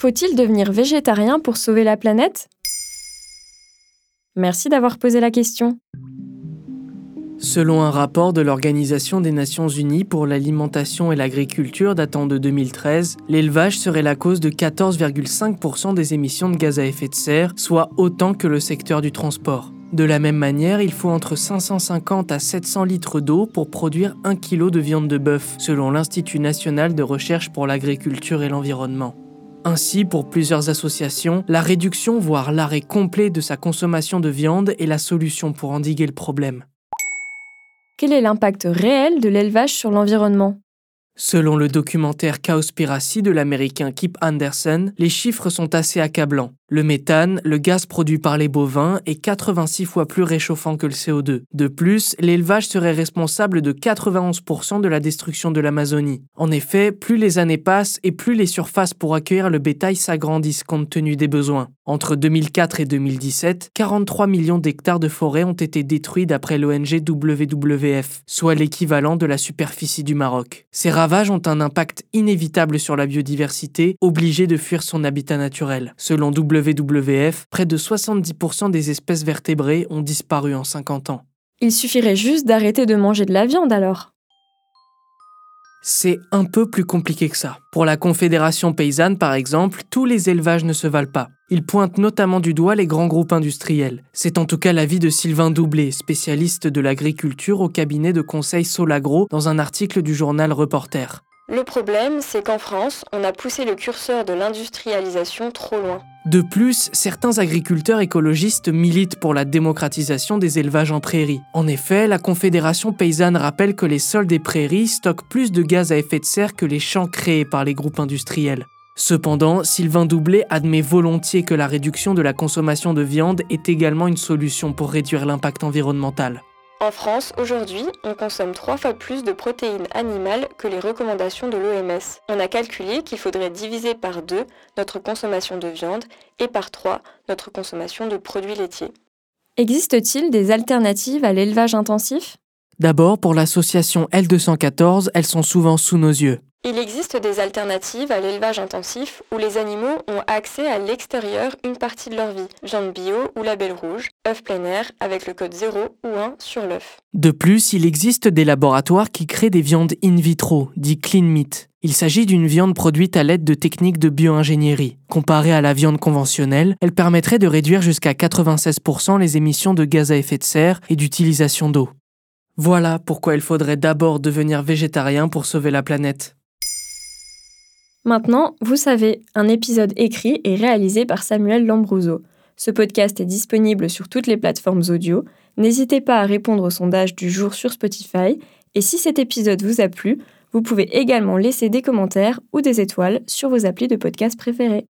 Faut-il devenir végétarien pour sauver la planète? Merci d'avoir posé la question. Selon un rapport de l'Organisation des Nations Unies pour l'alimentation et l'agriculture datant de 2013, l'élevage serait la cause de 14,5% des émissions de gaz à effet de serre, soit autant que le secteur du transport. De la même manière, il faut entre 550 à 700 litres d'eau pour produire 1 kg de viande de bœuf, selon l'Institut national de recherche pour l'agriculture et l'environnement. Ainsi, pour plusieurs associations, la réduction, voire l'arrêt complet de sa consommation de viande est la solution pour endiguer le problème. Quel est l'impact réel de l'élevage sur l'environnement? Selon le documentaire Cowspiracy de l'américain Kip Anderson, les chiffres sont assez accablants. Le méthane, le gaz produit par les bovins, est 86 fois plus réchauffant que le CO2. De plus, l'élevage serait responsable de 91% de la destruction de l'Amazonie. En effet, plus les années passent et plus les surfaces pour accueillir le bétail s'agrandissent compte tenu des besoins. Entre 2004 et 2017, 43 millions d'hectares de forêt ont été détruits d'après l'ONG WWF, soit l'équivalent de la superficie du Maroc. Ces ravages ont un impact inévitable sur la biodiversité, obligée de fuir son habitat naturel. Selon près de 70% des espèces vertébrées ont disparu en 50 ans. Il suffirait juste d'arrêter de manger de la viande alors. C'est un peu plus compliqué que ça. Pour la Confédération paysanne, par exemple, tous les élevages ne se valent pas. Ils pointent notamment du doigt les grands groupes industriels. C'est en tout cas l'avis de Sylvain Doublé, spécialiste de l'agriculture au cabinet de conseil Solagro, dans un article du journal Reporter. Le problème, c'est qu'en France, on a poussé le curseur de l'industrialisation trop loin. De plus, certains agriculteurs écologistes militent pour la démocratisation des élevages en prairie. En effet, la Confédération paysanne rappelle que les sols des prairies stockent plus de gaz à effet de serre que les champs créés par les groupes industriels. Cependant, Sylvain Doublé admet volontiers que la réduction de la consommation de viande est également une solution pour réduire l'impact environnemental. En France, aujourd'hui, on consomme trois fois plus de protéines animales que les recommandations de l'OMS. On a calculé qu'il faudrait diviser par deux notre consommation de viande et par trois notre consommation de produits laitiers. Existe-t-il des alternatives à l'élevage intensif? D'abord, pour l'association L214, elles sont souvent sous nos yeux. Il existe des alternatives à l'élevage intensif où les animaux ont accès à l'extérieur une partie de leur vie. Viande bio ou label rouge, œuf plein air avec le code 0 ou 1 sur l'œuf. De plus, il existe des laboratoires qui créent des viandes in vitro, dit clean meat. Il s'agit d'une viande produite à l'aide de techniques de bioingénierie. Comparée à la viande conventionnelle, elle permettrait de réduire jusqu'à 96% les émissions de gaz à effet de serre et d'utilisation d'eau. Voilà pourquoi il faudrait d'abord devenir végétarien pour sauver la planète. Maintenant, vous savez, un épisode écrit et réalisé par Samuel Lambrouzo. Ce podcast est disponible sur toutes les plateformes audio. N'hésitez pas à répondre au sondage du jour sur Spotify. Et si cet épisode vous a plu, vous pouvez également laisser des commentaires ou des étoiles sur vos applis de podcast préférés.